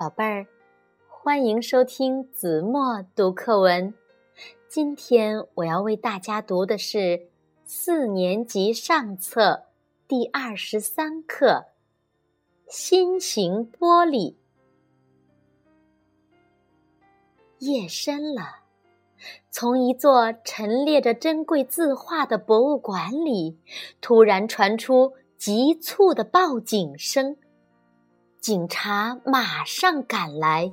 宝贝儿，欢迎收听子墨读课文。今天我要为大家读的是四年级上册第二十三课《心形玻璃》。夜深了，从一座陈列着珍贵字画的博物馆里，突然传出急促的报警声。警察马上赶来，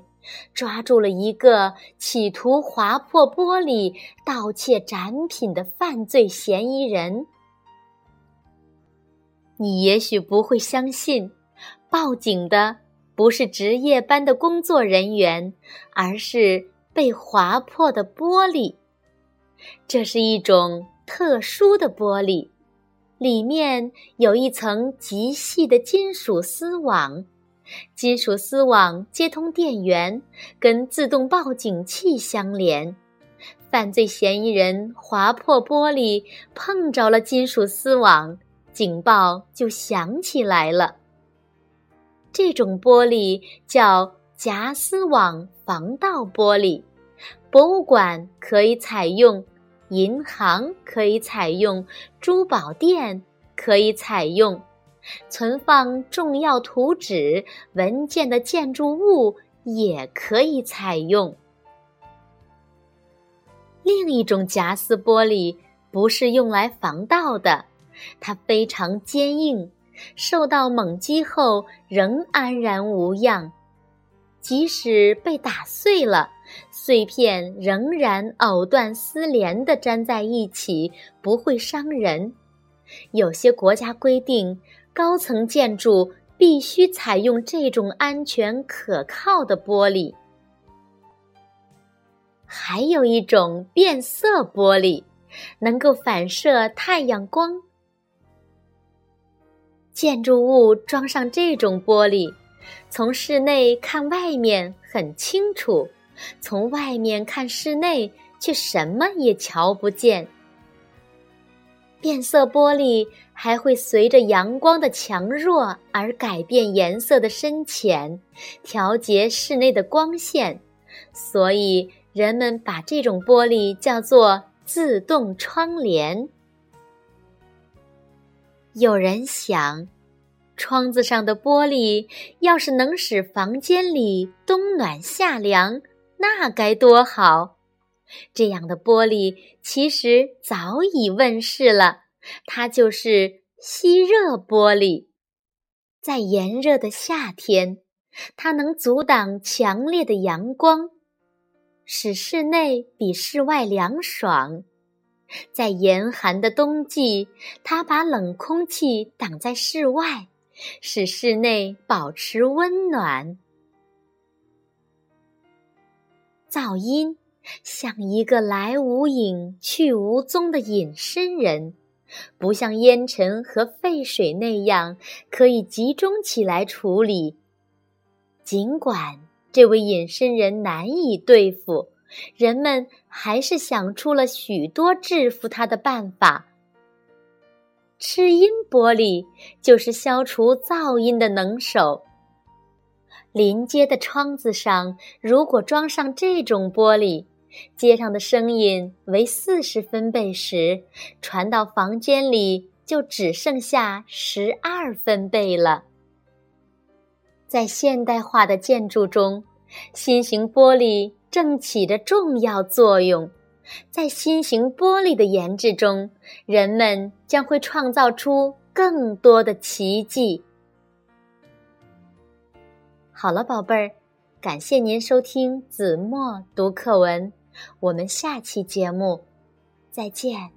抓住了一个企图划破玻璃盗窃展品的犯罪嫌疑人。你也许不会相信，报警的不是值夜班的工作人员，而是被划破的玻璃。这是一种特殊的玻璃，里面有一层极细的金属丝网。金属丝网接通电源，跟自动报警器相连。犯罪嫌疑人划破玻璃，碰着了金属丝网，警报就响起来了。这种玻璃叫夹丝网防盗玻璃，博物馆可以采用，银行可以采用，珠宝店可以采用。存放重要图纸文件的建筑物也可以采用。另一种夹丝玻璃不是用来防盗的，它非常坚硬，受到猛击后仍安然无恙。即使被打碎了，碎片仍然藕断丝连地粘在一起，不会伤人。有些国家规定。高层建筑必须采用这种安全可靠的玻璃。还有一种变色玻璃，能够反射太阳光。建筑物装上这种玻璃，从室内看外面很清楚，从外面看室内却什么也瞧不见。变色玻璃还会随着阳光的强弱而改变颜色的深浅，调节室内的光线，所以人们把这种玻璃叫做自动窗帘。有人想，窗子上的玻璃要是能使房间里冬暖夏凉，那该多好！这样的玻璃其实早已问世了，它就是吸热玻璃。在炎热的夏天，它能阻挡强烈的阳光，使室内比室外凉爽；在严寒的冬季，它把冷空气挡在室外，使室内保持温暖。噪音。像一个来无影去无踪的隐身人，不像烟尘和废水那样可以集中起来处理。尽管这位隐身人难以对付，人们还是想出了许多制服他的办法。吃音玻璃就是消除噪音的能手。临街的窗子上，如果装上这种玻璃。街上的声音为四十分贝时，传到房间里就只剩下十二分贝了。在现代化的建筑中，新型玻璃正起着重要作用。在新型玻璃的研制中，人们将会创造出更多的奇迹。好了，宝贝儿，感谢您收听子墨读课文。我们下期节目再见。